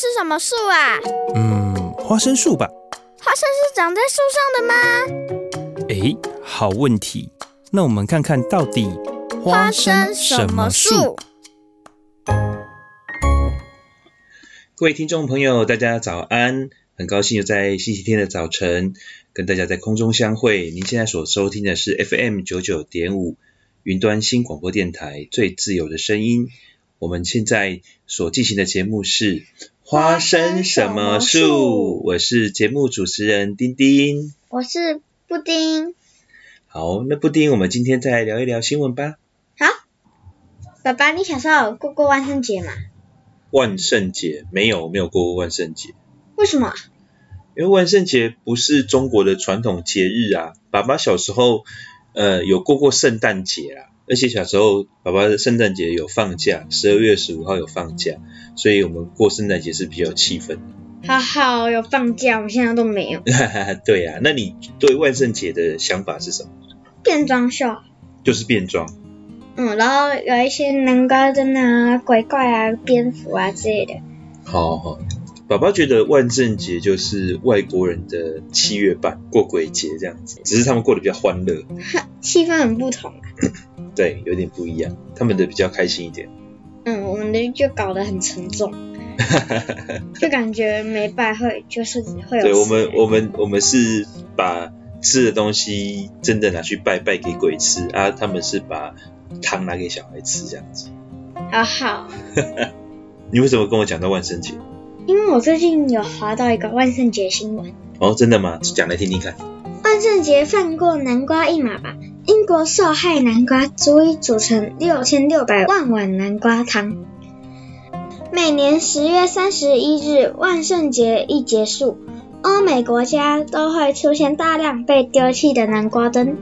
是什么树啊？嗯，花生树吧。花生是长在树上的吗？诶，好问题。那我们看看到底花生什么树？各位听众朋友，大家早安！很高兴又在星期天的早晨跟大家在空中相会。您现在所收听的是 FM 九九点五云端新广播电台最自由的声音。我们现在所进行的节目是花生什么树？我是节目主持人丁丁，我是布丁。好，那布丁，我们今天再来聊一聊新闻吧。好，爸爸，你小时候有过过万圣节吗？万圣节没有，没有过过万圣节。为什么？因为万圣节不是中国的传统节日啊。爸爸小时候，呃，有过过圣诞节啊，而且小时候爸爸的圣诞节有放假，十二月十五号有放假，所以我们过圣诞节是比较有气氛的。好好，有放假，我现在都没有。对啊，那你对万圣节的想法是什么？变装秀。就是变装。嗯，然后有一些南瓜灯啊、鬼怪啊、蝙蝠啊之类的。好好，爸爸觉得万圣节就是外国人的七月半过鬼节这样子，只是他们过得比较欢乐，气氛很不同啊。对，有点不一样，他们的比较开心一点。嗯，我们的就搞得很沉重，就感觉没拜会就是会有。对，我们我们我们是把吃的东西真的拿去拜拜给鬼吃啊，他们是把。糖拿给小孩吃，这样子。好好。你为什么跟我讲到万圣节？因为我最近有滑到一个万圣节新闻。哦，真的吗？讲来听听看。万圣节放过南瓜一马吧！英国受害南瓜足以组成六千六百万碗南瓜汤。每年十月三十一日，万圣节一结束，欧美国家都会出现大量被丢弃的南瓜灯。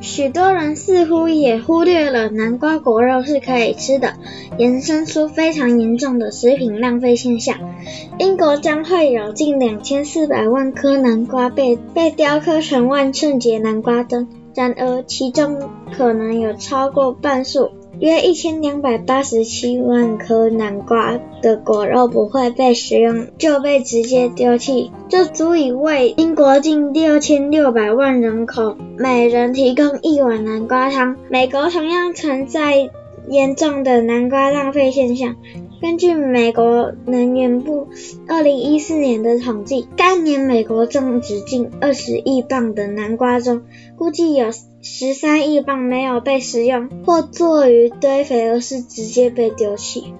许多人似乎也忽略了南瓜果肉是可以吃的，衍生出非常严重的食品浪费现象。英国将会有近两千四百万颗南瓜被被雕刻成万圣节南瓜灯，然而其中可能有超过半数。约一千两百八十七万颗南瓜的果肉不会被食用，就被直接丢弃，这足以为英国近六千六百万人口每人提供一碗南瓜汤。美国同样存在严重的南瓜浪费现象。根据美国能源部二零一四年的统计，该年美国种植近二十亿磅的南瓜中，估计有十三亿磅没有被食用或作于堆肥，而是直接被丢弃。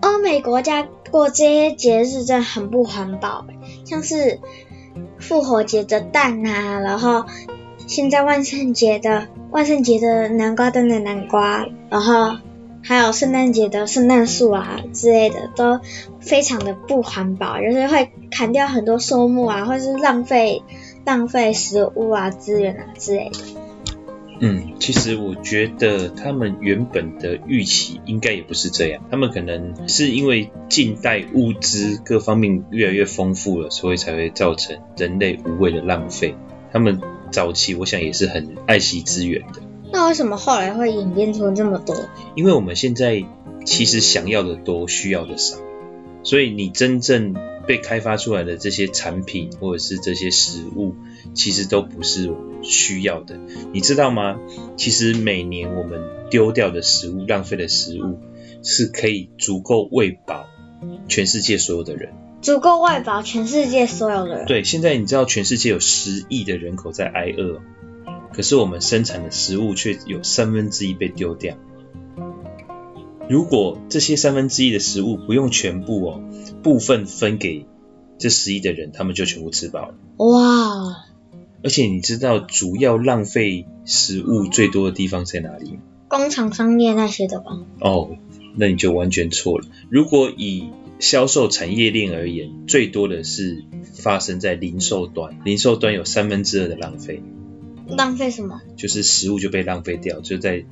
欧美国家过这些节日真的很不环保，像是复活节的蛋啊，然后现在万圣节的万圣节的南瓜灯的南瓜，然后。还有圣诞节的圣诞树啊之类的，都非常的不环保，就是会砍掉很多树木啊，或是浪费浪费食物啊、资源啊之类的。嗯，其实我觉得他们原本的预期应该也不是这样，他们可能是因为近代物资各方面越来越丰富了，所以才会造成人类无谓的浪费。他们早期我想也是很爱惜资源的。那为什么后来会演变出这么多？因为我们现在其实想要的多，需要的少，所以你真正被开发出来的这些产品或者是这些食物，其实都不是我们需要的。你知道吗？其实每年我们丢掉的食物、浪费的食物，是可以足够喂饱全世界所有的人。足够喂饱全世界所有的人？对，现在你知道全世界有十亿的人口在挨饿。可是我们生产的食物却有三分之一被丢掉。如果这些三分之一的食物不用全部哦，部分分给这十亿的人，他们就全部吃饱了。哇！而且你知道主要浪费食物最多的地方在哪里吗？工厂、商业那些的吧？哦，那你就完全错了。如果以销售产业链而言，最多的是发生在零售端，零售端有三分之二的浪费。浪费什么？就是食物就被浪费掉，就在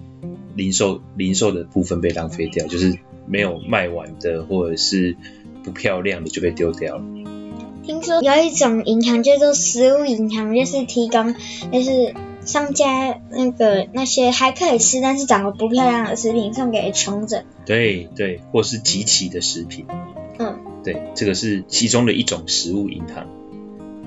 零售零售的部分被浪费掉，就是没有卖完的或者是不漂亮的就被丢掉了。听说有一种银行叫做食物银行，就是提供就是商家那个那些还可以吃但是长得不漂亮的食品送给穷者。对对，或是集齐的食品。嗯，对，这个是其中的一种食物银行，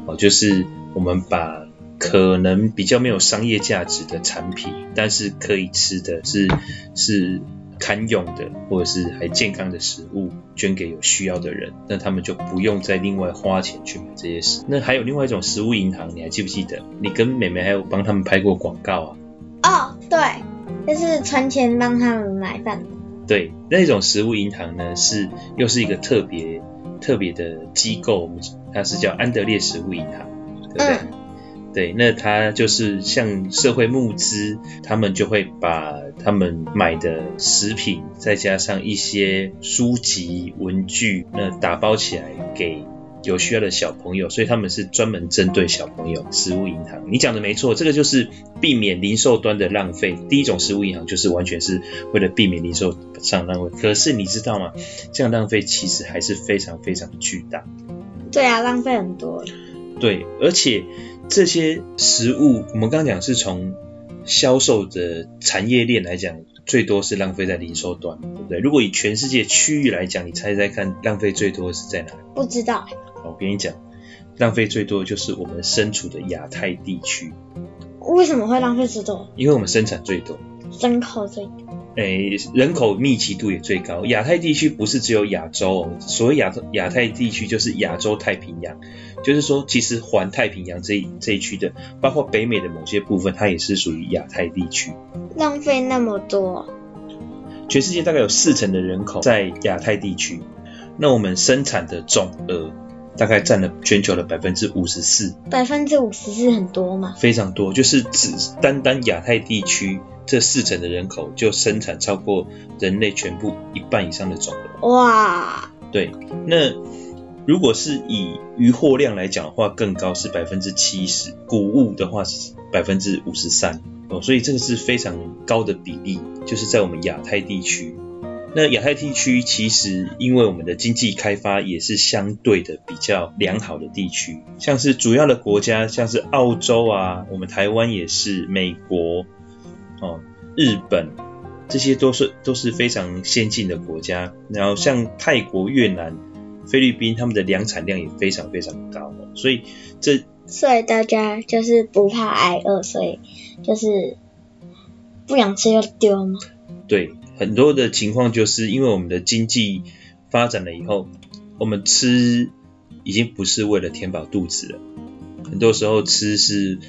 哦，就是我们把可能比较没有商业价值的产品，但是可以吃的是是堪用的，或者是还健康的食物，捐给有需要的人，那他们就不用再另外花钱去买这些食。那还有另外一种食物银行，你还记不记得？你跟妹妹还有帮他们拍过广告啊？哦，对，就是存钱帮他们买饭。对，那种食物银行呢，是又是一个特别特别的机构，它是叫安德烈食物银行，对不对？嗯对，那他就是向社会募资，他们就会把他们买的食品，再加上一些书籍、文具，那打包起来给有需要的小朋友，所以他们是专门针对小朋友食物银行。你讲的没错，这个就是避免零售端的浪费。第一种食物银行就是完全是为了避免零售上浪费。可是你知道吗？这样浪费其实还是非常非常巨大。对啊，浪费很多。对，而且。这些食物，我们刚刚讲是从销售的产业链来讲，最多是浪费在零售端，对不对？如果以全世界区域来讲，你猜猜看，浪费最多是在哪里？不知道。我跟你讲，浪费最多的就是我们身处的亚太地区。为什么会浪费最多？因为我们生产最多，人口最多。诶，人口密集度也最高。亚太地区不是只有亚洲哦，所谓亚亚太地区就是亚洲太平洋，就是说其实环太平洋这一这一区的，包括北美的某些部分，它也是属于亚太地区。浪费那么多，全世界大概有四成的人口在亚太地区，那我们生产的总额大概占了全球的百分之五十四。百分之五十四很多吗？非常多，就是只单单亚太地区。这四成的人口就生产超过人类全部一半以上的总额。哇！对，那如果是以渔获量来讲的话，更高是百分之七十，谷物的话是百分之五十三哦，所以这个是非常高的比例，就是在我们亚太地区。那亚太地区其实因为我们的经济开发也是相对的比较良好的地区，像是主要的国家，像是澳洲啊，我们台湾也是，美国。哦，日本这些都是都是非常先进的国家，然后像泰国、越南、菲律宾，他们的粮产量也非常非常高，所以这所以大家就是不怕挨饿，所以就是不想吃就丢吗？对，很多的情况就是因为我们的经济发展了以后，我们吃已经不是为了填饱肚子了，很多时候吃是。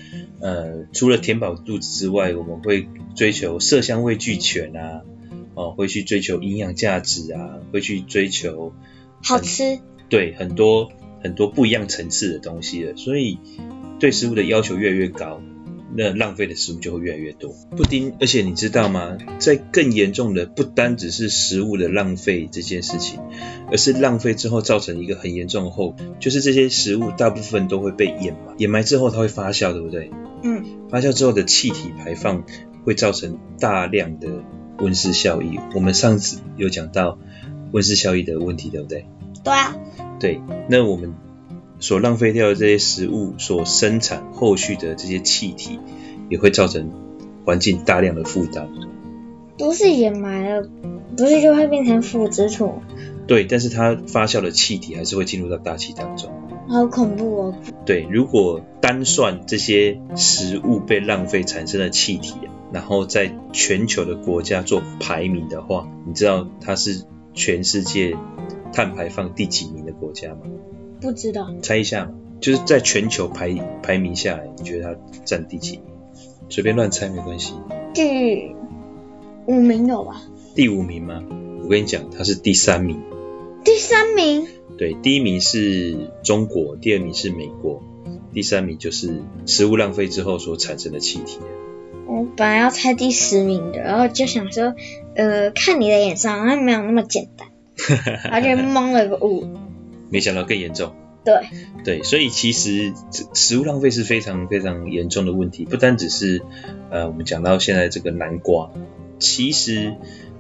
呃，除了填饱肚子之外，我们会追求色香味俱全啊，哦，会去追求营养价值啊，会去追求好吃，对，很多很多不一样层次的东西了，所以对食物的要求越来越高。那浪费的食物就会越来越多。布丁，而且你知道吗？在更严重的，不单只是食物的浪费这件事情，而是浪费之后造成一个很严重的后果，就是这些食物大部分都会被掩埋，掩埋之后它会发酵，对不对？嗯。发酵之后的气体排放会造成大量的温室效应。我们上次有讲到温室效应的问题，对不对？对啊。对，那我们。所浪费掉的这些食物所生产后续的这些气体，也会造成环境大量的负担。不是掩埋了，不是就会变成腐殖土？对，但是它发酵的气体还是会进入到大气当中。好恐怖哦！对，如果单算这些食物被浪费产生的气体，然后在全球的国家做排名的话，你知道它是全世界碳排放第几名的国家吗？不知道，猜一下，就是在全球排排名下来，你觉得它占第几名？随便乱猜没关系。第五名有吧？第五名吗？我跟你讲，它是第三名。第三名？对，第一名是中国，第二名是美国，第三名就是食物浪费之后所产生的气体。我本来要猜第十名的，然后就想说，呃，看你的眼神好像没有那么简单，而且蒙了个雾。没想到更严重，对对，所以其实食物浪费是非常非常严重的问题，不单只是呃我们讲到现在这个南瓜，其实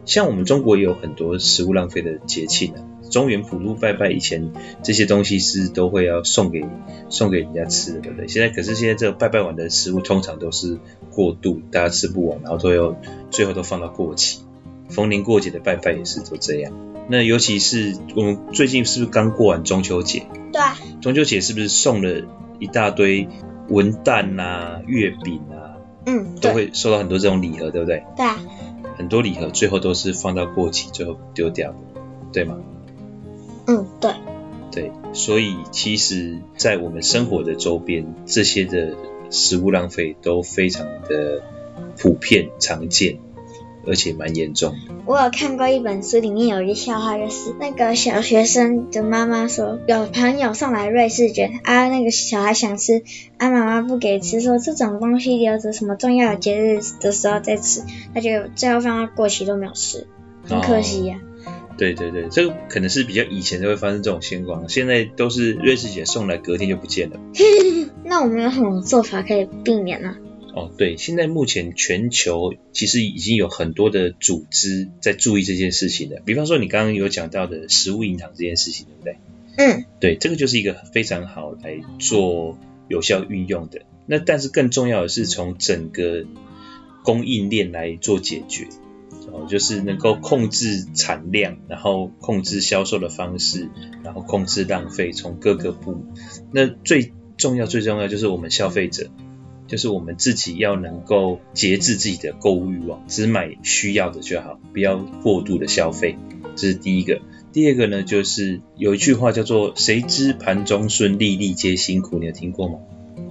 像我们中国也有很多食物浪费的节庆啊，中原普渡拜拜以前这些东西是都会要送给送给人家吃的，对不对？现在可是现在这个拜拜完的食物通常都是过度，大家吃不完，然后都要最后都放到过期，逢年过节的拜拜也是都这样。那尤其是我们最近是不是刚过完中秋节？对啊。中秋节是不是送了一大堆文旦啊、月饼啊？嗯，都会收到很多这种礼盒，对不对？对啊。很多礼盒最后都是放到过期，最后丢掉的，对吗？嗯，对。对，所以其实，在我们生活的周边，这些的食物浪费都非常的普遍、常见。而且蛮严重的。我有看过一本书，里面有一个笑话，就是那个小学生的妈妈说，有朋友送来瑞士卷，啊，那个小孩想吃，啊，妈妈不给吃，说这种东西留着什么重要的节日的时候再吃，他就最后放到过期都没有吃，很可惜呀、啊哦。对对对，这个可能是比较以前就会发生这种情况，现在都是瑞士卷送来隔天就不见了。那我们有什么做法可以避免呢？哦，对，现在目前全球其实已经有很多的组织在注意这件事情了。比方说，你刚刚有讲到的食物银行这件事情，对不对？嗯，对，这个就是一个非常好来做有效运用的。那但是更重要的是从整个供应链来做解决，哦，就是能够控制产量，然后控制销售的方式，然后控制浪费，从各个部。那最重要、最重要就是我们消费者。就是我们自己要能够节制自己的购物欲望，只买需要的就好，不要过度的消费。这是第一个。第二个呢，就是有一句话叫做“谁知盘中飧，粒粒皆辛苦”，你有听过吗？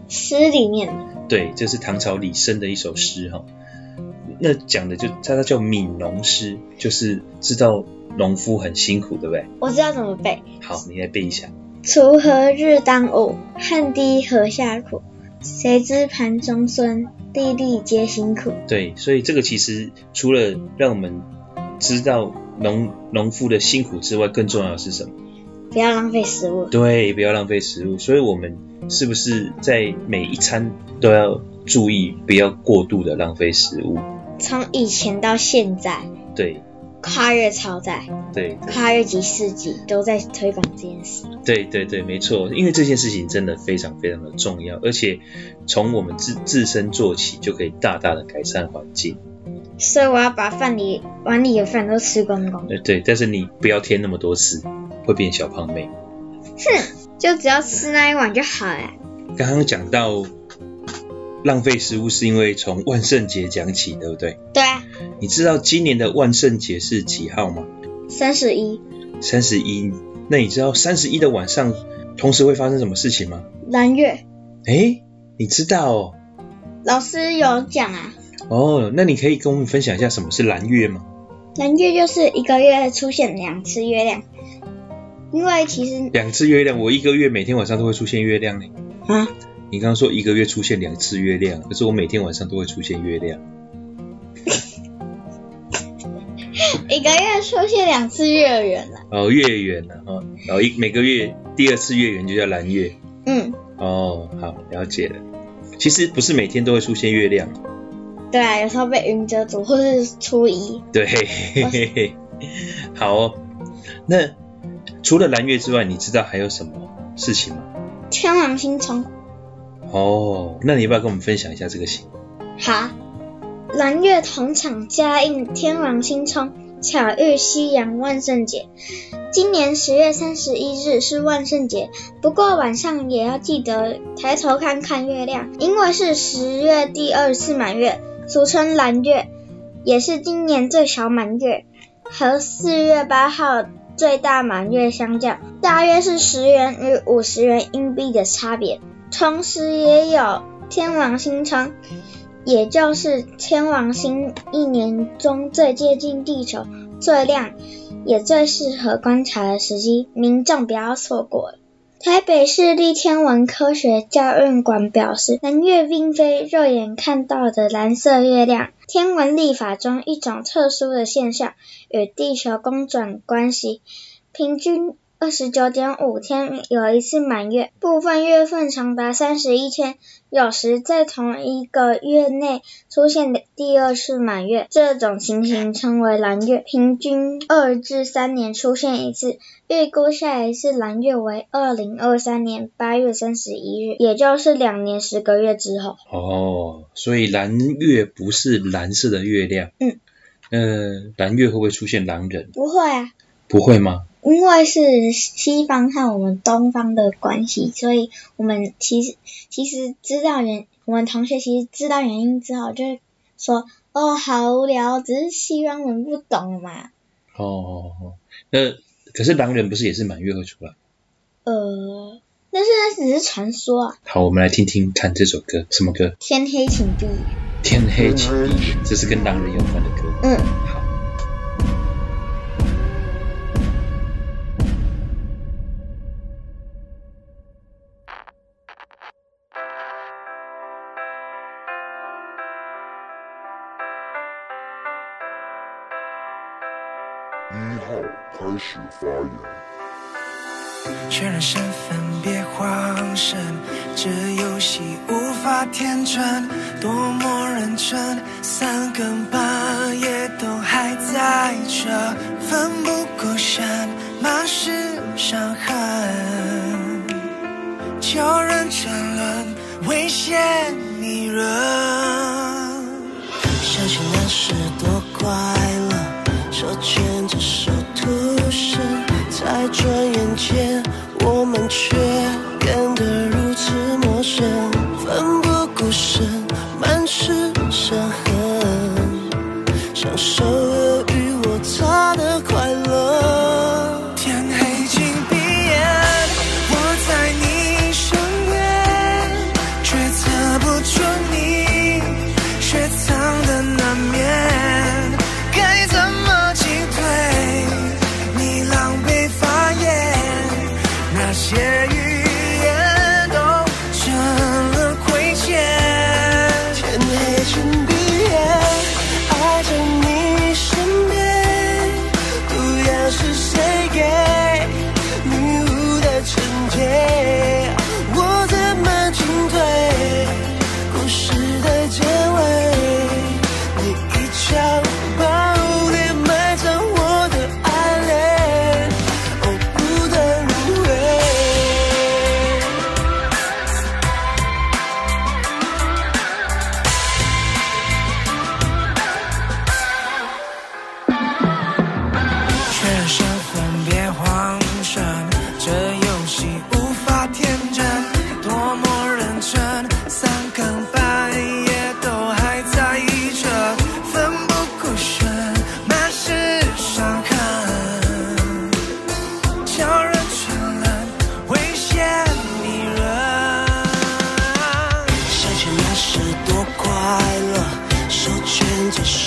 诗里面。对，这是唐朝李绅的一首诗哈。那讲的就它它叫悯农诗，就是知道农夫很辛苦，对不对？我知道怎么背。好，你来背一下。锄禾日当午，汗滴禾下土。谁知盘中飧，粒粒皆辛苦。对，所以这个其实除了让我们知道农农夫的辛苦之外，更重要的是什么？不要浪费食物。对，不要浪费食物。所以我们是不是在每一餐都要注意，不要过度的浪费食物？从以前到现在。对。跨越超载，对，跨越几世纪都在推广这件事。对对对，没错，因为这件事情真的非常非常的重要，而且从我们自自身做起，就可以大大的改善环境。所以我要把饭里碗里的饭都吃光光。对对，但是你不要添那么多次，会变小胖妹。哼，就只要吃那一碗就好了。刚刚讲到。浪费食物是因为从万圣节讲起，对不对？对啊。你知道今年的万圣节是几号吗？三十一。三十一。那你知道三十一的晚上同时会发生什么事情吗？蓝月。哎，你知道哦？老师有讲啊。哦，那你可以跟我们分享一下什么是蓝月吗？蓝月就是一个月出现两次月亮，因为其实两次月亮，我一个月每天晚上都会出现月亮呢。啊？你刚刚说一个月出现两次月亮，可是我每天晚上都会出现月亮。一个月出现两次月圆了。哦，月圆了哈，然后一每个月第二次月圆就叫蓝月。嗯。哦，好，了解了。其实不是每天都会出现月亮。对啊，有时候被云遮住，或是初一。对，嘿嘿嘿。好哦。那除了蓝月之外，你知道还有什么事情吗？天王星冲。哦，那你要不要跟我们分享一下这个星？好，蓝月同场加映天王星冲，巧遇夕阳万圣节。今年十月三十一日是万圣节，不过晚上也要记得抬头看看月亮，因为是十月第二次满月，俗称蓝月，也是今年最小满月，和四月八号最大满月相较，大约是十元与五十元硬币的差别。同时也有天王星冲，也就是天王星一年中最接近地球、最亮，也最适合观察的时机，民众不要错过。台北市立天文科学教育馆表示，蓝月并非肉眼看到的蓝色月亮，天文历法中一种特殊的现象，与地球公转关系，平均。二十九点五天有一次满月部分月份长达三十一天有时在同一个月内出现的第二次满月。这种情形称为蓝月平均二至三年出现一次预估下一次蓝月为二零二三年八月三十一日也就是两年十个月之后。哦所以蓝月不是蓝色的月亮。嗯。嗯蓝月会不会出现狼人？不会啊。不会吗？因为是西方和我们东方的关系，所以我们其实其实知道原我们同学其实知道原因之后，就说哦，好无聊，只是西方人不懂嘛。哦哦哦，那可是狼人不是也是满月会出来？呃，但是那只是传说啊。好，我们来听听看这首歌，什么歌？天黑请闭眼。天黑请闭眼，这是跟狼人有关的歌。嗯。确认身份，别慌神。这游戏无法天真，多么认真。三更半夜都还在这，奋不顾身，满是伤痕。叫人沉沦，危险，迷人。结束。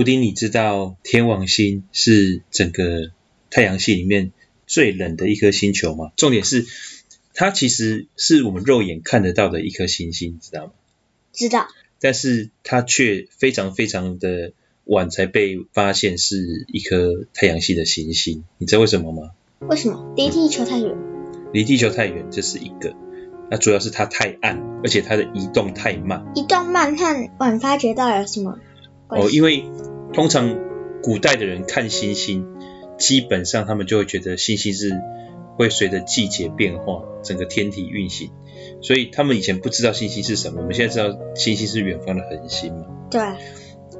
布丁，你知道天王星是整个太阳系里面最冷的一颗星球吗？重点是，它其实是我们肉眼看得到的一颗星星，知道吗？知道。但是它却非常非常的晚才被发现是一颗太阳系的行星，你知道为什么吗？为什么？离地球太远。离地球太远，这是一个。那主要是它太暗，而且它的移动太慢。移动慢和晚发觉到有什么？哦，因为通常古代的人看星星，基本上他们就会觉得星星是会随着季节变化，整个天体运行，所以他们以前不知道星星是什么。我们现在知道星星是远方的恒星嘛？对。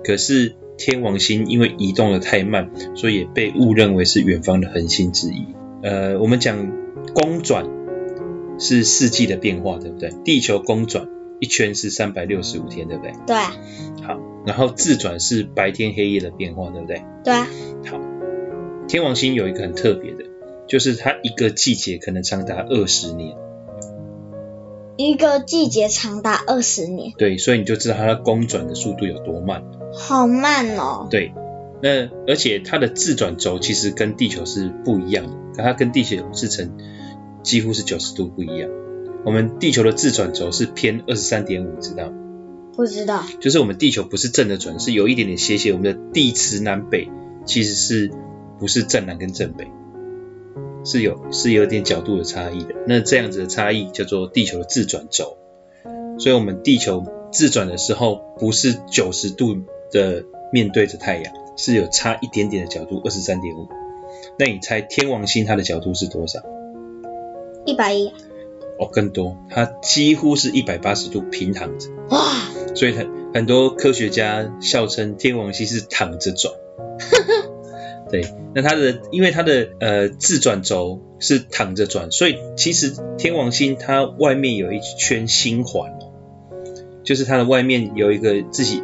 可是天王星因为移动的太慢，所以也被误认为是远方的恒星之一。呃，我们讲公转是四季的变化，对不对？地球公转一圈是三百六十五天，对不对？对。好。然后自转是白天黑夜的变化，对不对？对啊。好，天王星有一个很特别的，就是它一个季节可能长达二十年。一个季节长达二十年。对，所以你就知道它的公转的速度有多慢。好慢哦。对，那而且它的自转轴其实跟地球是不一样的，它跟地球是成几乎是九十度不一样。我们地球的自转轴是偏二十三点五，知道吗？不知道，就是我们地球不是正的转，是有一点点斜斜。我们的地磁南北其实是不是正南跟正北，是有是有点角度的差异的。那这样子的差异叫做地球的自转轴。所以，我们地球自转的时候不是九十度的面对着太阳，是有差一点点的角度，二十三点五。那你猜天王星它的角度是多少？一百一。哦，更多，它几乎是一百八十度平躺着。哇！所以很很多科学家笑称天王星是躺着转。对，那它的因为它的呃自转轴是躺着转，所以其实天王星它外面有一圈星环哦，就是它的外面有一个自己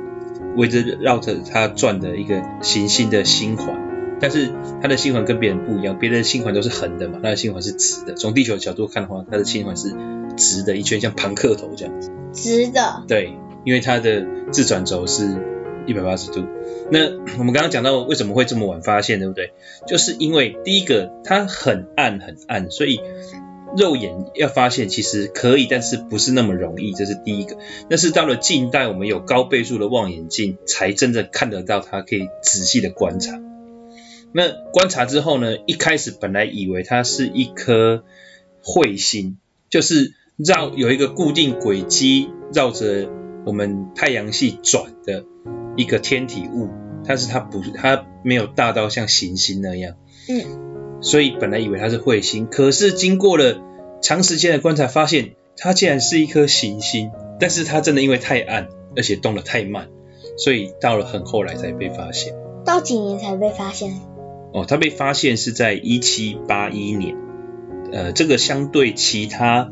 围着绕着它转的一个行星的星环，但是它的星环跟别人不一样，别人的星环都是横的嘛，它的星环是直的。从地球的角度看的话，它的星环是直的一圈，像庞克头这样子。直的。对。因为它的自转轴是一百八十度，那我们刚刚讲到为什么会这么晚发现，对不对？就是因为第一个它很暗很暗，所以肉眼要发现其实可以，但是不是那么容易，这是第一个。但是到了近代，我们有高倍数的望远镜，才真正看得到它，可以仔细的观察。那观察之后呢，一开始本来以为它是一颗彗星，就是绕有一个固定轨迹绕着。我们太阳系转的一个天体物，但是它不，它没有大到像行星那样，嗯，所以本来以为它是彗星，可是经过了长时间的观察，发现它竟然是一颗行星，但是它真的因为太暗，而且动得太慢，所以到了很后来才被发现。到几年才被发现？哦，它被发现是在一七八一年，呃，这个相对其他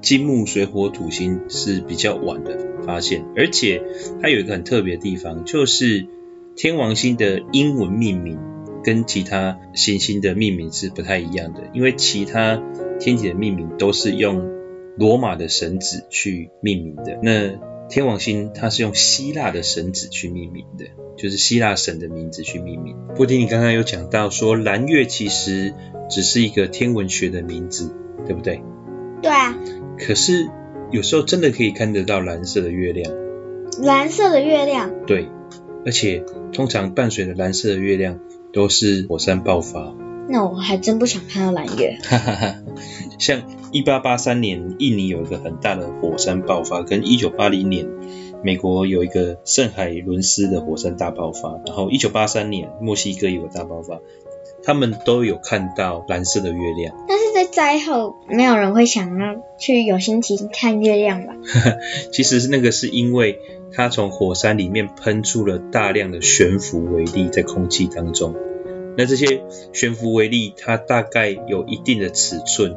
金木水火土星是比较晚的。发现，而且它有一个很特别的地方，就是天王星的英文命名跟其他行星的命名是不太一样的，因为其他天体的命名都是用罗马的神祇去命名的，那天王星它是用希腊的神祇去命名的，就是希腊神的名字去命名。布丁，你刚刚有讲到说蓝月其实只是一个天文学的名字，对不对？对啊。可是。有时候真的可以看得到蓝色的月亮，蓝色的月亮，对，而且通常伴随着蓝色的月亮都是火山爆发。那我还真不想看到蓝月。哈哈哈，像一八八三年印尼有一个很大的火山爆发，跟一九八零年美国有一个圣海伦斯的火山大爆发，然后一九八三年墨西哥有个大爆发。他们都有看到蓝色的月亮，但是在灾后，没有人会想要去有心情看月亮吧？其实那个是因为它从火山里面喷出了大量的悬浮微粒在空气当中，那这些悬浮微粒它大概有一定的尺寸，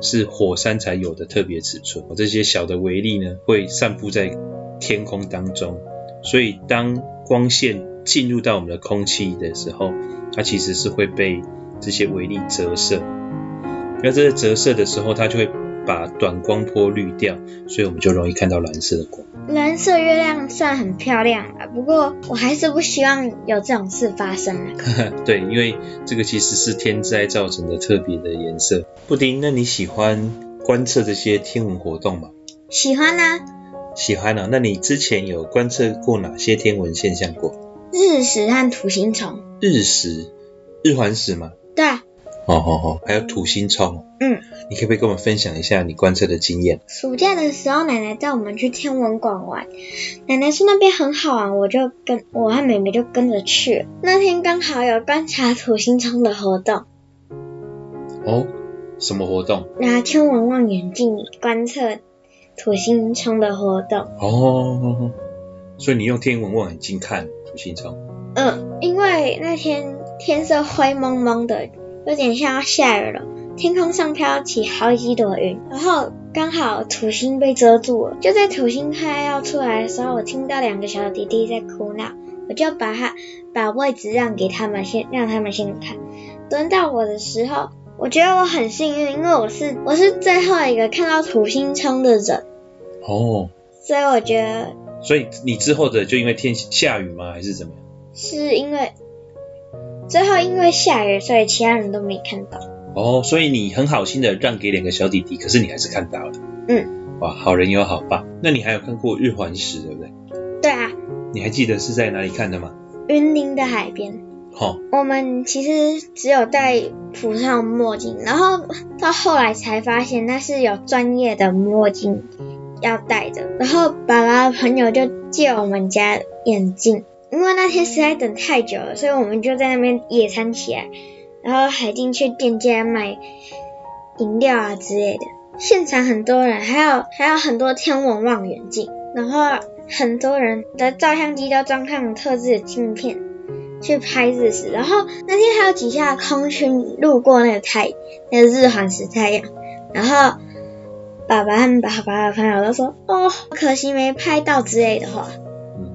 是火山才有的特别尺寸。这些小的微粒呢，会散布在天空当中，所以当光线进入到我们的空气的时候，它其实是会被这些微粒折射。那这个折射的时候，它就会把短光波滤掉，所以我们就容易看到蓝色的光。蓝色月亮算很漂亮了，不过我还是不希望有这种事发生啊。对，因为这个其实是天灾造成的特别的颜色。布丁，那你喜欢观测这些天文活动吗？喜欢啊。喜欢啊。那你之前有观测过哪些天文现象过？日食和土星虫。日食，日环食吗？对啊。哦哦哦，还有土星冲。嗯。你可不可以跟我们分享一下你观测的经验？暑假的时候，奶奶带我们去天文馆玩。奶奶说那边很好玩，我就跟我和妹妹就跟着去。那天刚好有观察土星冲的活动。哦，什么活动？拿天文望远镜观测土星冲的活动。哦，所以你用天文望远镜看土星冲？嗯，因为那天天色灰蒙蒙的，有点像要下雨了。天空上飘起好几朵云，然后刚好土星被遮住了。就在土星快要出来的时候，我听到两个小弟弟在哭闹，我就把他把位置让给他们先，让他们先看。轮到我的时候，我觉得我很幸运，因为我是我是最后一个看到土星冲的人。哦。所以我觉得。所以你之后的就因为天下雨吗？还是怎么样？是因为最后因为下雨，所以其他人都没看到。哦，所以你很好心的让给两个小弟弟，可是你还是看到了。嗯。哇，好人有好报。那你还有看过日环食，对不对？对啊。你还记得是在哪里看的吗？云林的海边。好、哦。我们其实只有戴普通墨镜，然后到后来才发现那是有专业的墨镜要戴的。然后爸爸的朋友就借我们家眼镜，因为那天实在等太久了，所以我们就在那边野餐起来。然后还进去店家买饮料啊之类的，现场很多人，还有还有很多天文望远镜，然后很多人的照相机都装上特制的镜片去拍日食，然后那天还有几下空军路过那个太那个日环食太阳，然后爸爸和爸爸的朋友都说哦，可惜没拍到之类的话。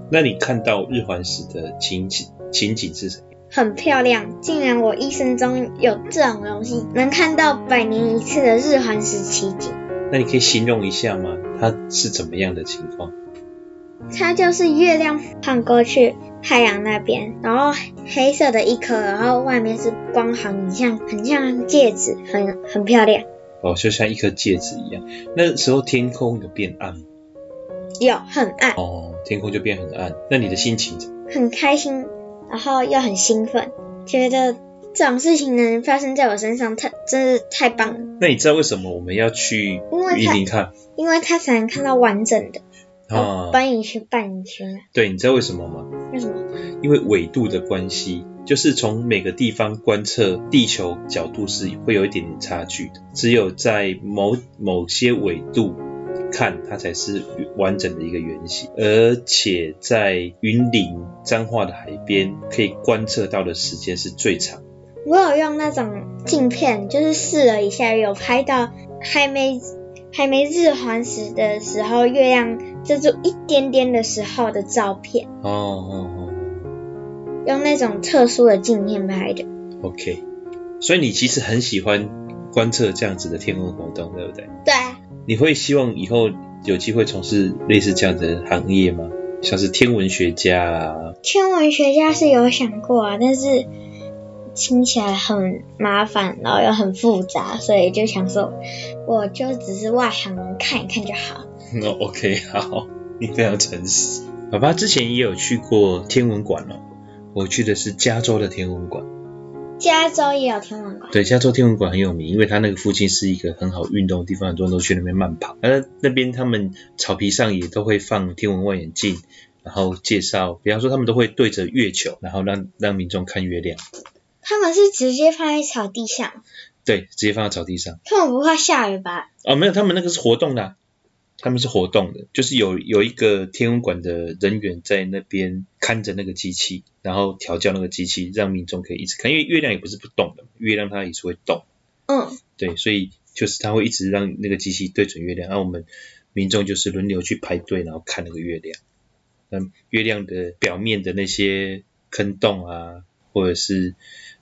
嗯，那你看到日环食的情景情景是什么？很漂亮，竟然我一生中有这种荣幸，能看到百年一次的日环食奇景。那你可以形容一下吗？它是怎么样的情况？它就是月亮看过去太阳那边，然后黑色的一颗，然后外面是光环，很像很像戒指，很很漂亮。哦，就像一颗戒指一样。那时候天空有变暗吗？有，很暗。哦，天空就变很暗。那你的心情怎么？很开心。然后又很兴奋，觉得这种事情能发生在我身上，太真是太棒了。那你知道为什么我们要去云林看？因为他才能看到完整的。啊，搬一圈，半一圈。对，你知道为什么吗？为什么？因为纬度的关系，就是从每个地方观测地球角度是会有一点点差距的，只有在某某些纬度。看它才是完整的一个圆形，而且在云林彰化的海边可以观测到的时间是最长。我有用那种镜片，就是试了一下，有拍到还没还没日环食的时候，月亮遮住一点点的时候的照片。哦哦哦。用那种特殊的镜片拍的。OK，所以你其实很喜欢观测这样子的天文活动，对不对？对。你会希望以后有机会从事类似这样的行业吗？像是天文学家啊？天文学家是有想过啊，但是听起来很麻烦，然后又很复杂，所以就想说，我就只是外行人，看一看就好。那、oh, OK，好，你非常诚实。爸爸之前也有去过天文馆哦，我去的是加州的天文馆。加州也有天文馆。对，加州天文馆很有名，因为它那个附近是一个很好运动的地方，很多人都去那边慢跑。而那边他们草皮上也都会放天文望远镜，然后介绍，比方说他们都会对着月球，然后让让民众看月亮。他们是直接放在草地上？对，直接放在草地上。他们不怕下雨吧？哦，没有，他们那个是活动的啊。他们是活动的，就是有有一个天文馆的人员在那边看着那个机器，然后调教那个机器，让民众可以一直看，因为月亮也不是不动的，月亮它也是会动。嗯，对，所以就是它会一直让那个机器对准月亮，然后我们民众就是轮流去排队，然后看那个月亮。嗯，月亮的表面的那些坑洞啊，或者是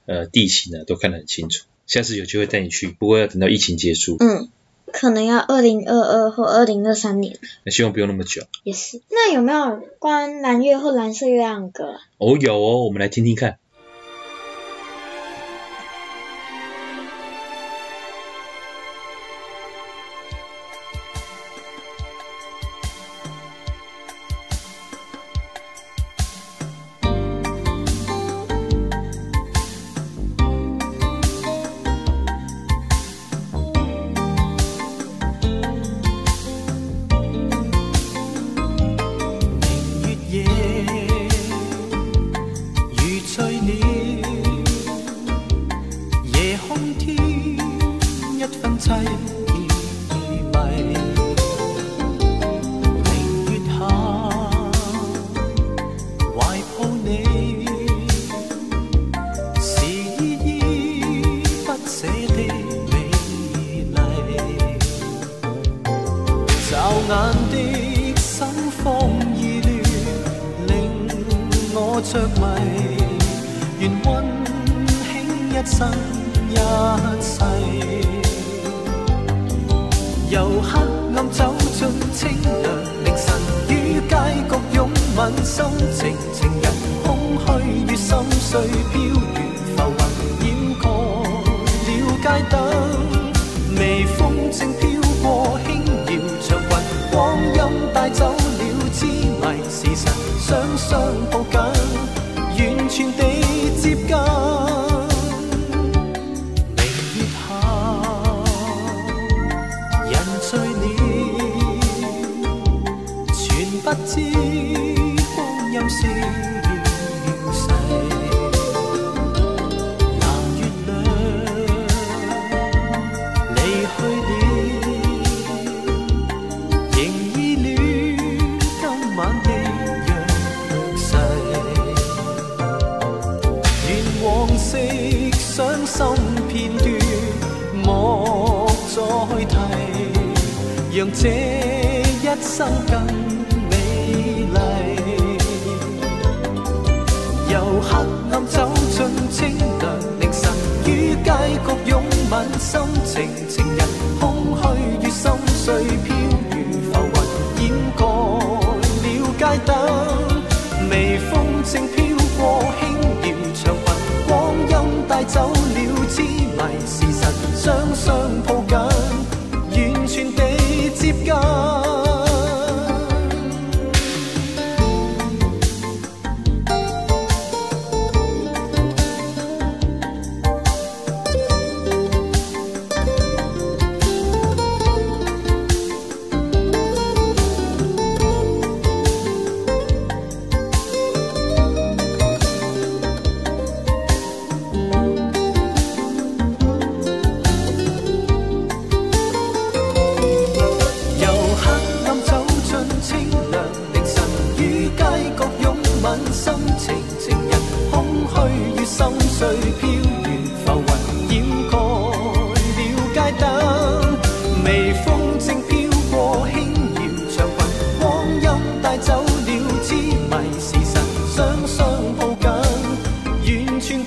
呃地形啊，都看得很清楚。下次有机会带你去，不过要等到疫情结束。嗯。可能要二零二二或二零二三年。那希望不用那么久。也是。那有没有关蓝月或蓝色月亮的歌？哦，有哦，我们来听听看。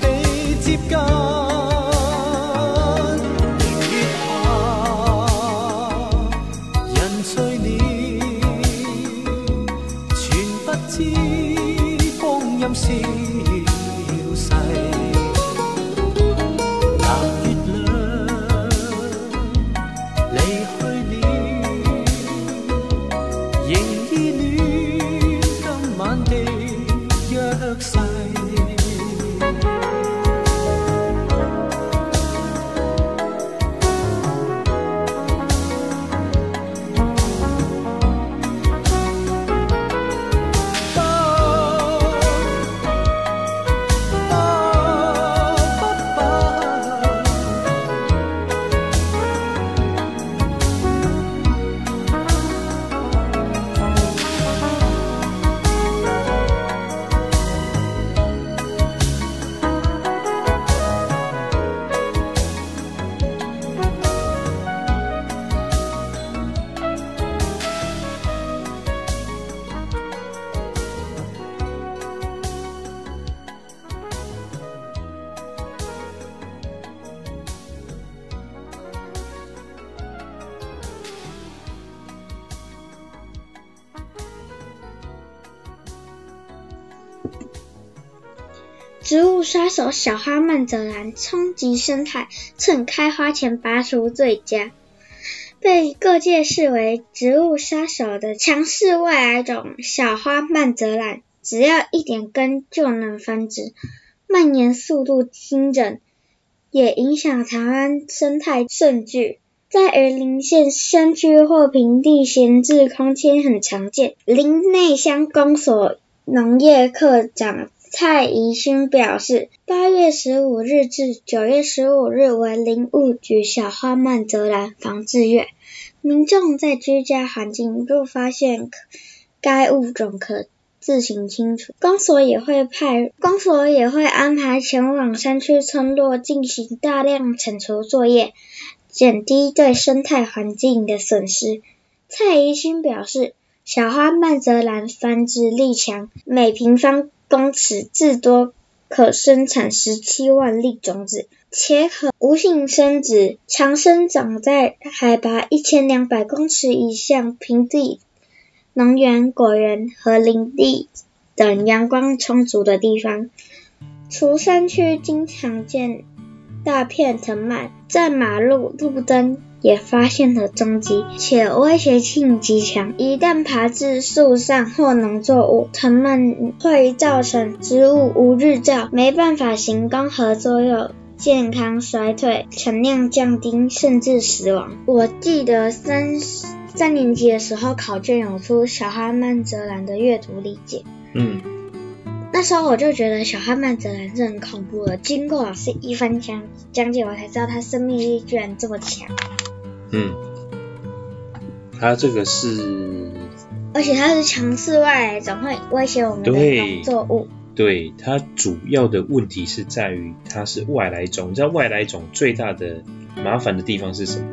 baby 小花曼泽兰冲击生态，趁开花前拔除最佳。被各界视为植物杀手的强势外来种小花曼泽兰，只要一点根就能繁殖，蔓延速度惊人，也影响台湾生态甚巨。在云林县山区或平地闲置空间很常见。林内乡公所农业课长蔡宜勋表示，八月十五日至九月十五日为林务局小花曼泽兰防治月，民众在居家环境若发现该物种，可自行清除。公所也会派公所也会安排前往山区村落进行大量铲除作业。减低对生态环境的损失。蔡宜勋表示，小花曼泽兰繁殖力强，每平方公尺至多可生产十七万粒种子，且可无性生殖，常生长在海拔一千两百公尺以上平地、农园、果园和林地等阳光充足的地方。除山区经常见。大片藤蔓在马路、路灯也发现了踪迹，且威胁性极强。一旦爬至树上或农作物，藤蔓会造成植物无日照，没办法行光合作用，健康衰退，产量降低，甚至死亡。我记得三三年级的时候考卷有出小花曼泽兰的阅读理解。嗯。那时候我就觉得小花曼泽兰是很恐怖的，经过老师一番讲讲解，我才知道它生命力居然这么强。嗯，它这个是，而且它是强势外来种，会威胁我们的农作物。对，它主要的问题是在于它是外来种。你知道外来种最大的麻烦的地方是什么？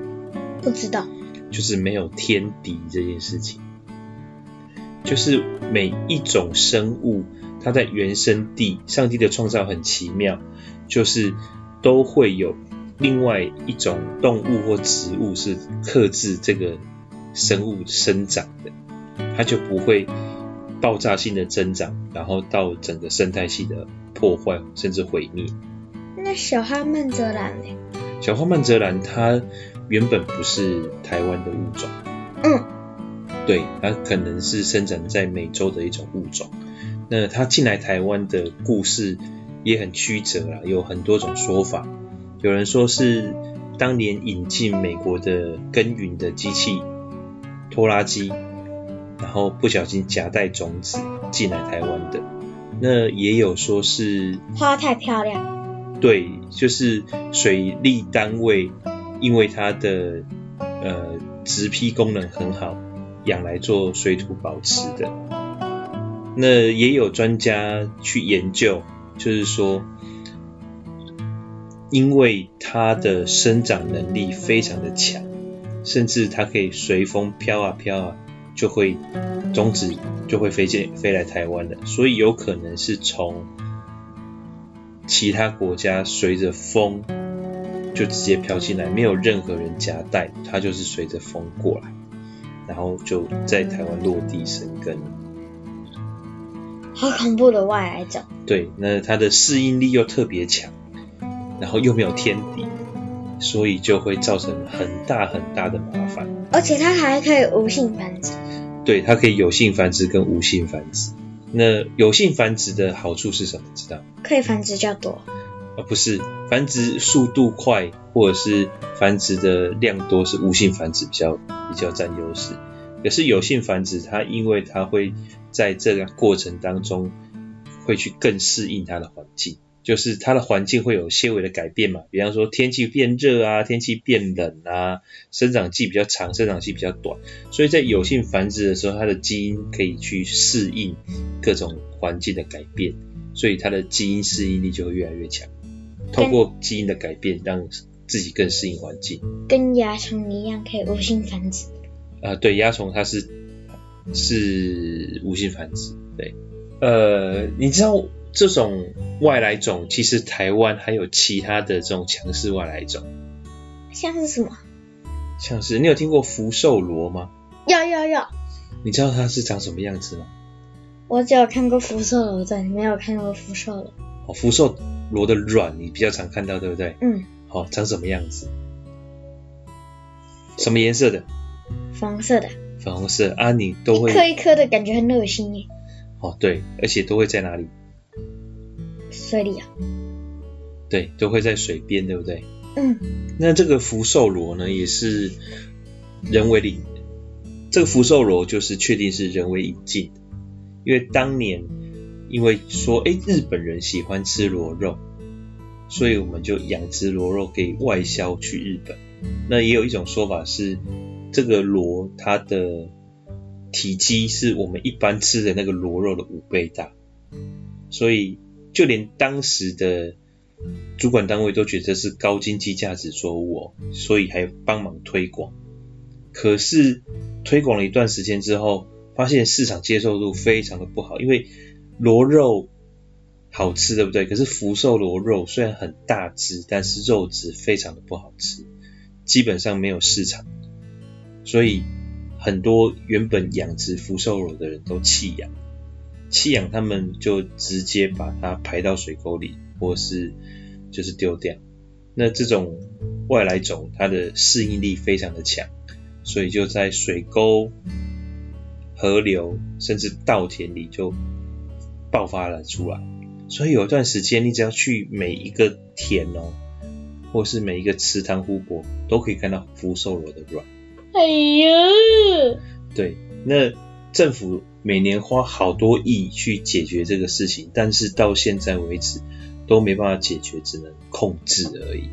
不知道。就是没有天敌这件事情，就是每一种生物。它在原生地，上帝的创造很奇妙，就是都会有另外一种动物或植物是克制这个生物生长的，它就不会爆炸性的增长，然后到整个生态系的破坏甚至毁灭。那小花曼泽兰呢？小花曼泽兰它原本不是台湾的物种，嗯，对，它可能是生长在美洲的一种物种。那他进来台湾的故事也很曲折啦，有很多种说法。有人说是当年引进美国的耕耘的机器拖拉机，然后不小心夹带种子进来台湾的。那也有说是花太漂亮，对，就是水利单位因为它的呃植批功能很好，养来做水土保持的。那也有专家去研究，就是说，因为它的生长能力非常的强，甚至它可以随风飘啊飘啊，就会种子就会飞进飞来台湾的，所以有可能是从其他国家随着风就直接飘进来，没有任何人夹带，它就是随着风过来，然后就在台湾落地生根。好恐怖的外来种。对，那它的适应力又特别强，然后又没有天敌，所以就会造成很大很大的麻烦。而且它还可以无性繁殖。对，它可以有性繁殖跟无性繁殖。那有性繁殖的好处是什么？知道？可以繁殖较多。啊，不是，繁殖速度快，或者是繁殖的量多，是无性繁殖比较比较占优势。可是有性繁殖，它因为它会在这个过程当中会去更适应它的环境，就是它的环境会有些微的改变嘛，比方说天气变热啊，天气变冷啊，生长季比较长，生长季比较短，所以在有性繁殖的时候，它的基因可以去适应各种环境的改变，所以它的基因适应力就会越来越强，透过基因的改变让自己更适应环境，跟蚜虫一样可以无性繁殖。啊、呃，对，蚜虫它是是无性繁殖，对，呃，你知道这种外来种，其实台湾还有其他的这种强势外来种，像是什么？像是你有听过福寿螺吗？有有有。你知道它是长什么样子吗？我只有看过福寿螺，但没有看过福寿螺。哦，福寿螺的卵你比较常看到，对不对？嗯，好、哦，长什么样子？什么颜色的？粉红色的。粉红色啊，你都会一颗一颗的感觉很恶心耶。哦，对，而且都会在哪里？水里啊。对，都会在水边，对不对？嗯。那这个福寿螺呢，也是人为引。这个福寿螺就是确定是人为引进的，因为当年因为说，哎，日本人喜欢吃螺肉，所以我们就养殖螺肉给外销去日本。那也有一种说法是，这个螺它的体积是我们一般吃的那个螺肉的五倍大，所以就连当时的主管单位都觉得是高经济价值作物哦，所以还帮忙推广。可是推广了一段时间之后，发现市场接受度非常的不好，因为螺肉好吃，对不对？可是福寿螺肉虽然很大只，但是肉质非常的不好吃，基本上没有市场。所以很多原本养殖福寿螺的人都弃养，弃养他们就直接把它排到水沟里，或是就是丢掉。那这种外来种，它的适应力非常的强，所以就在水沟、河流甚至稻田里就爆发了出来。所以有一段时间，你只要去每一个田哦，或是每一个池塘湖泊，都可以看到福寿螺的卵。哎呀，对，那政府每年花好多亿去解决这个事情，但是到现在为止都没办法解决，只能控制而已。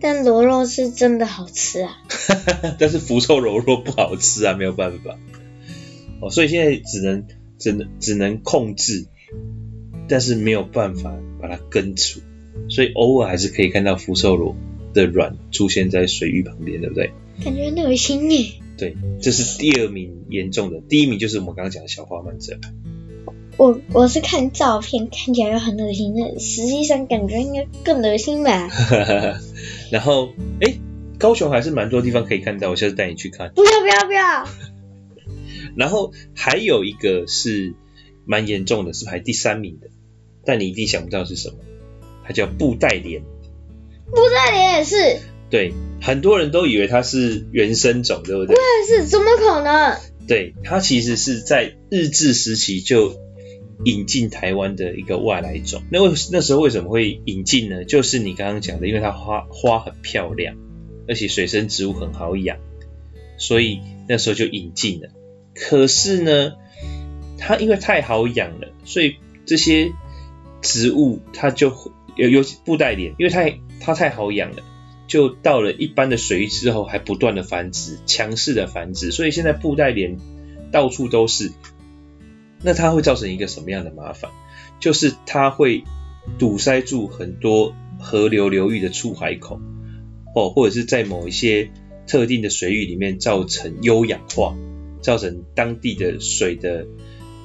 但螺肉是真的好吃啊！但是福寿螺肉不好吃啊，没有办法。哦，所以现在只能只能只能控制，但是没有办法把它根除，所以偶尔还是可以看到福寿螺的卵出现在水域旁边，对不对？感觉很恶心耶。对，这是第二名严重的，第一名就是我们刚刚讲的小花曼者。我我是看照片，看起来又很恶心，那实际上感觉应该更恶心吧。然后，哎，高雄还是蛮多地方可以看到，我下次带你去看。不要不要不要。然后还有一个是蛮严重的，是排第三名的，但你一定想不到是什么，它叫布袋莲。布袋莲也是。对，很多人都以为它是原生种，对不对？我也是，怎么可能？对，它其实是在日治时期就引进台湾的一个外来种。那为那时候为什么会引进呢？就是你刚刚讲的，因为它花花很漂亮，而且水生植物很好养，所以那时候就引进了。可是呢，它因为太好养了，所以这些植物它就有有布袋莲，因为太它太好养了。就到了一般的水域之后，还不断的繁殖，强势的繁殖，所以现在布袋莲到处都是。那它会造成一个什么样的麻烦？就是它会堵塞住很多河流流域的出海口，哦，或者是在某一些特定的水域里面造成优氧化，造成当地的水的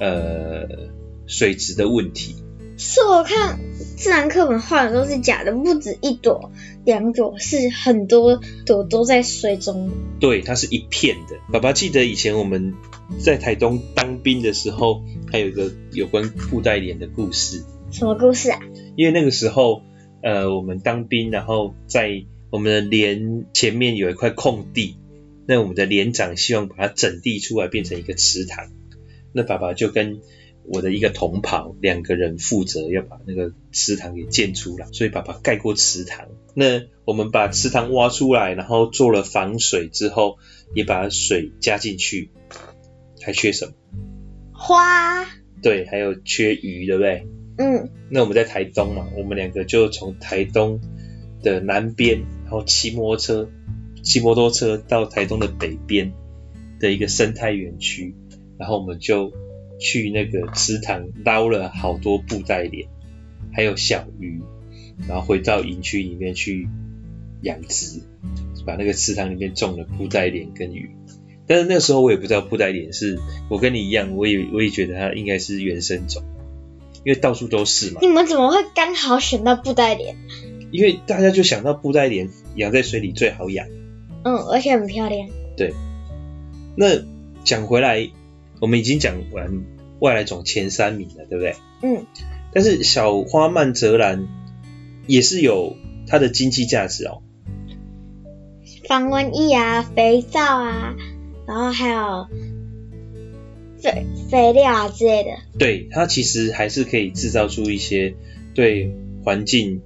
呃水质的问题。是我看自然课本画的都是假的，不止一朵、两朵，是很多朵都在水中。对，它是一片的。爸爸记得以前我们在台东当兵的时候，还有一个有关布袋莲的故事。什么故事啊？因为那个时候，呃，我们当兵，然后在我们的连前面有一块空地，那我们的连长希望把它整地出来，变成一个池塘。那爸爸就跟我的一个同袍，两个人负责要把那个池塘给建出来，所以爸爸盖过池塘。那我们把池塘挖出来，然后做了防水之后，也把水加进去，还缺什么？花。对，还有缺鱼，对不对？嗯。那我们在台东嘛，我们两个就从台东的南边，然后骑摩托车，骑摩托车到台东的北边的一个生态园区，然后我们就。去那个池塘捞了好多布袋莲，还有小鱼，然后回到营区里面去养殖，把那个池塘里面种了布袋莲跟鱼。但是那时候我也不知道布袋莲是，我跟你一样，我也我也觉得它应该是原生种，因为到处都是嘛。你们怎么会刚好选到布袋莲？因为大家就想到布袋莲养在水里最好养。嗯，而且很漂亮。对。那讲回来。我们已经讲完外来种前三名了，对不对？嗯。但是小花曼泽兰也是有它的经济价值哦。防蚊液啊，肥皂啊，然后还有肥肥料啊之类的。对，它其实还是可以制造出一些对环境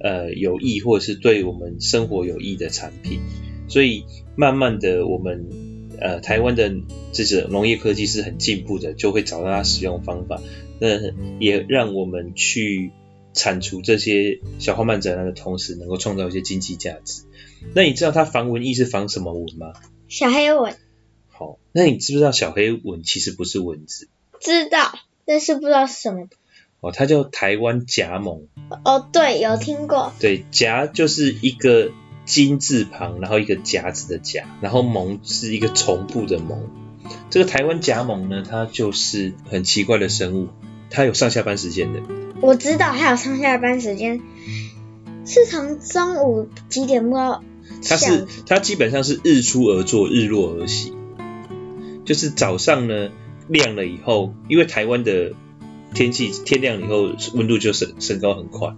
呃有益，或者是对我们生活有益的产品。所以慢慢的，我们呃台湾的这个农业科技是很进步的，就会找到它使用方法。那也让我们去铲除这些小花曼泽兰的同时，能够创造一些经济价值。那你知道它防蚊液是防什么蚊吗？小黑蚊。好，那你知不知道小黑蚊其实不是蚊子？知道，但是不知道是什么。哦，它叫台湾夹萌。哦，对，有听过。对，夹就是一个金字旁，然后一个夹子的夹，然后萌是一个虫部的萌。这个台湾夹猛呢，它就是很奇怪的生物，它有上下班时间的。我知道它有上下班时间，是从中午几点到？它是它基本上是日出而作，日落而息，就是早上呢亮了以后，因为台湾的天气天亮以后温度就升升高很快，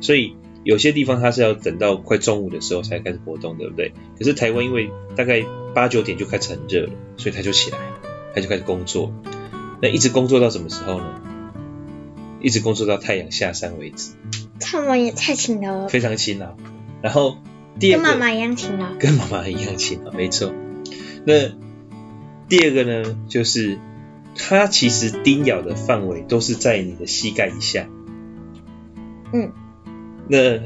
所以有些地方它是要等到快中午的时候才开始活动，对不对？可是台湾因为大概八九点就开始很热了，所以它就起来，它就开始工作，那一直工作到什么时候呢？一直工作到太阳下山为止。他们也太勤劳了，非常勤劳。然后。第二个跟妈妈一样勤劳，跟妈妈一样勤劳，没错。那第二个呢，就是它其实叮咬的范围都是在你的膝盖以下。嗯。那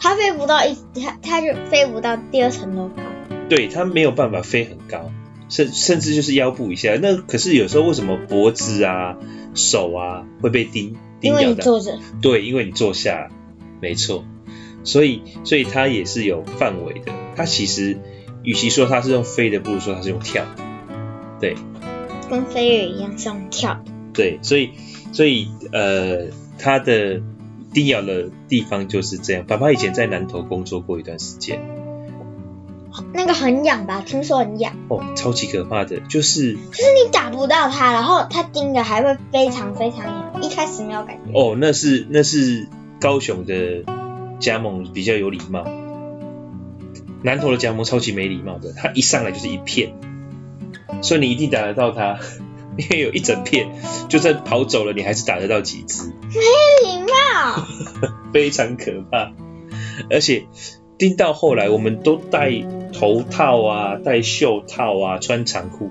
它飞不到一，它它就飞不到第二层楼高。对，它没有办法飞很高，甚甚至就是腰部以下。那可是有时候为什么脖子啊、手啊会被叮叮掉的？因为你坐着。对，因为你坐下，没错。所以，所以它也是有范围的。它其实，与其说它是用飞的，不如说它是用跳的。对，跟飞鱼一样是用跳的。对，所以，所以，呃，它的叮咬的地方就是这样。爸爸以前在南投工作过一段时间，那个很痒吧？听说很痒。哦，超级可怕的，就是就是你打不到它，然后它叮的还会非常非常痒。一开始没有感觉。哦，那是那是高雄的。加盟比较有礼貌，南投的加盟超级没礼貌的，它一上来就是一片，所以你一定打得到它，因为有一整片，就算跑走了，你还是打得到几只。没礼貌，非常可怕，而且盯到后来，我们都戴头套啊，戴袖套啊，穿长裤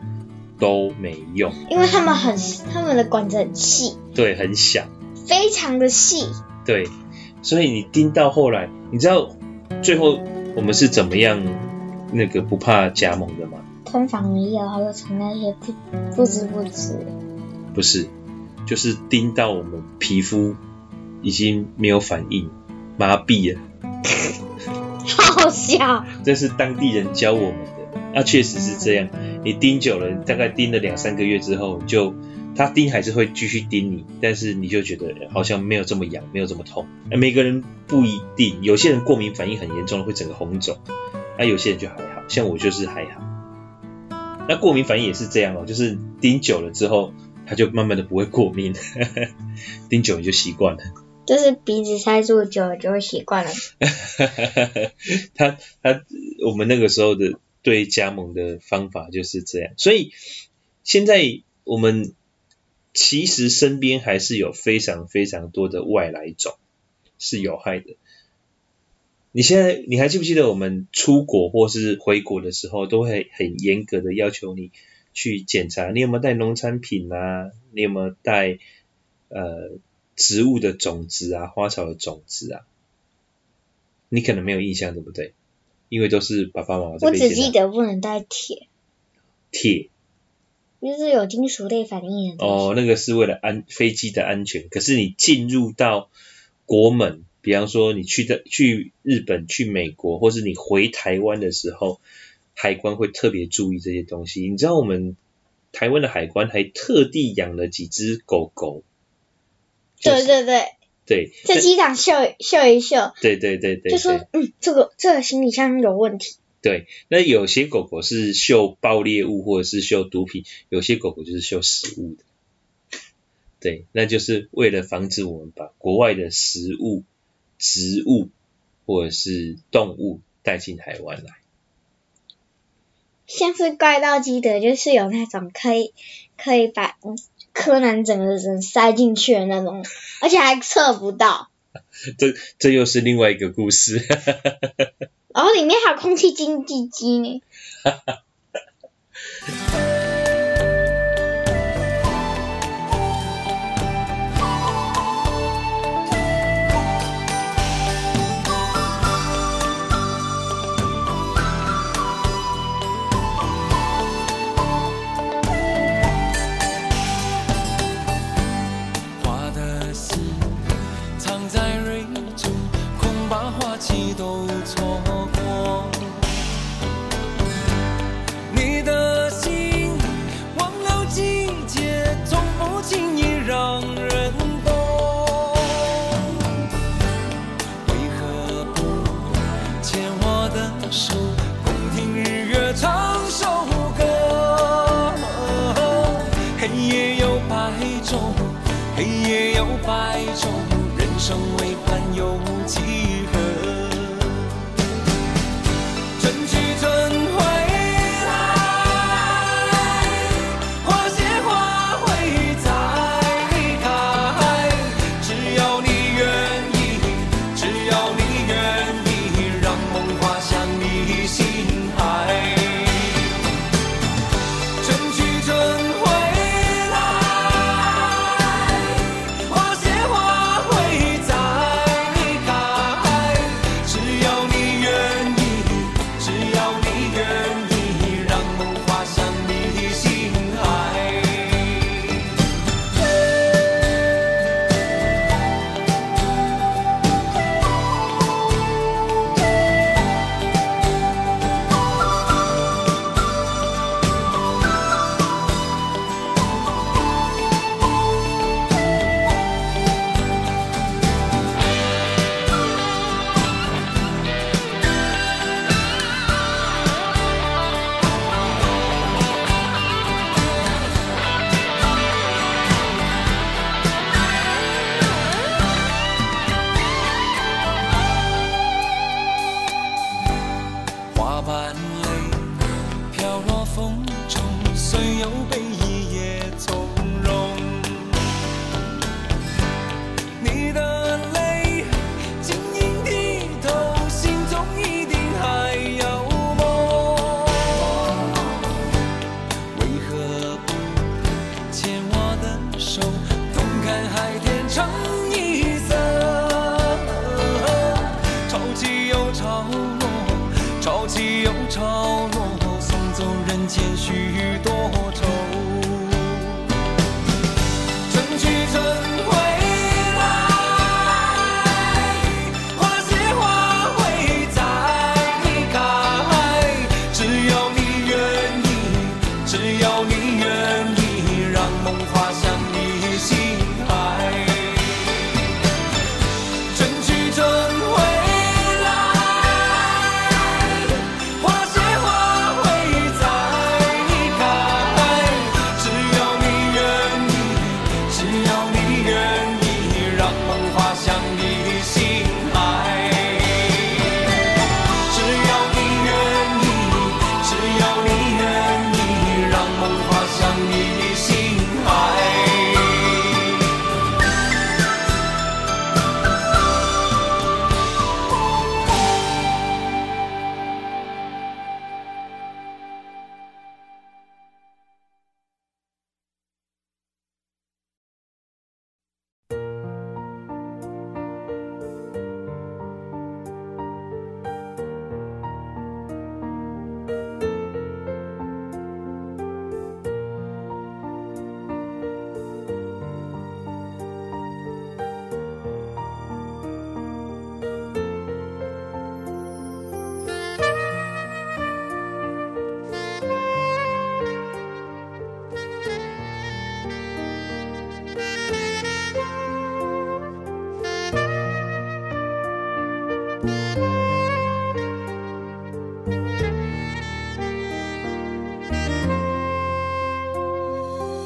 都没用，因为他们很，他们的管子很细，对，很小，非常的细，对。所以你盯到后来，你知道最后我们是怎么样那个不怕加盟的吗？喷防蚊液，然后从那些不不知不觉。不是，就是叮到我们皮肤已经没有反应，麻痹了。好笑。这是当地人教我们的，那、啊、确实是这样。你叮久了，大概叮了两三个月之后就。他叮还是会继续叮你，但是你就觉得好像没有这么痒，没有这么痛。每个人不一定，有些人过敏反应很严重，会整个红肿；那有些人就还好，像我就是还好。那过敏反应也是这样哦，就是盯久了之后，它就慢慢的不会过敏，盯久了就习惯了。就是鼻子塞住久了就会习惯了。他他我们那个时候的对加盟的方法就是这样，所以现在我们。其实身边还是有非常非常多的外来种是有害的。你现在你还记不记得我们出国或是回国的时候，都会很严格的要求你去检查你有没有带农产品啊，你有没有带呃植物的种子啊，花草的种子啊？你可能没有印象，对不对？因为都是爸爸妈妈。我只记得不能带铁。铁。就是有金属类反应的哦，那个是为了安飞机的安全。可是你进入到国门，比方说你去的去日本、去美国，或是你回台湾的时候，海关会特别注意这些东西。你知道我们台湾的海关还特地养了几只狗狗。对对对。对。在机场秀秀一秀。对对对对。就说嗯，这个这个行李箱有问题。对，那有些狗狗是嗅爆裂物或者是嗅毒品，有些狗狗就是嗅食物的。对，那就是为了防止我们把国外的食物、植物或者是动物带进台湾来。像是怪盗基德，就是有那种可以可以把柯南整个人塞进去的那种，而且还测不到。这这又是另外一个故事。然后里面还有空气经济机呢。雨多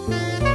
Música